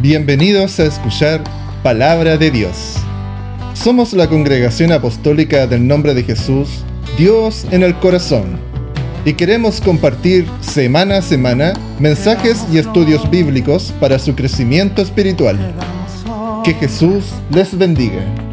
Bienvenidos a escuchar Palabra de Dios. Somos la congregación apostólica del nombre de Jesús, Dios en el corazón, y queremos compartir semana a semana mensajes y estudios bíblicos para su crecimiento espiritual. Que Jesús les bendiga.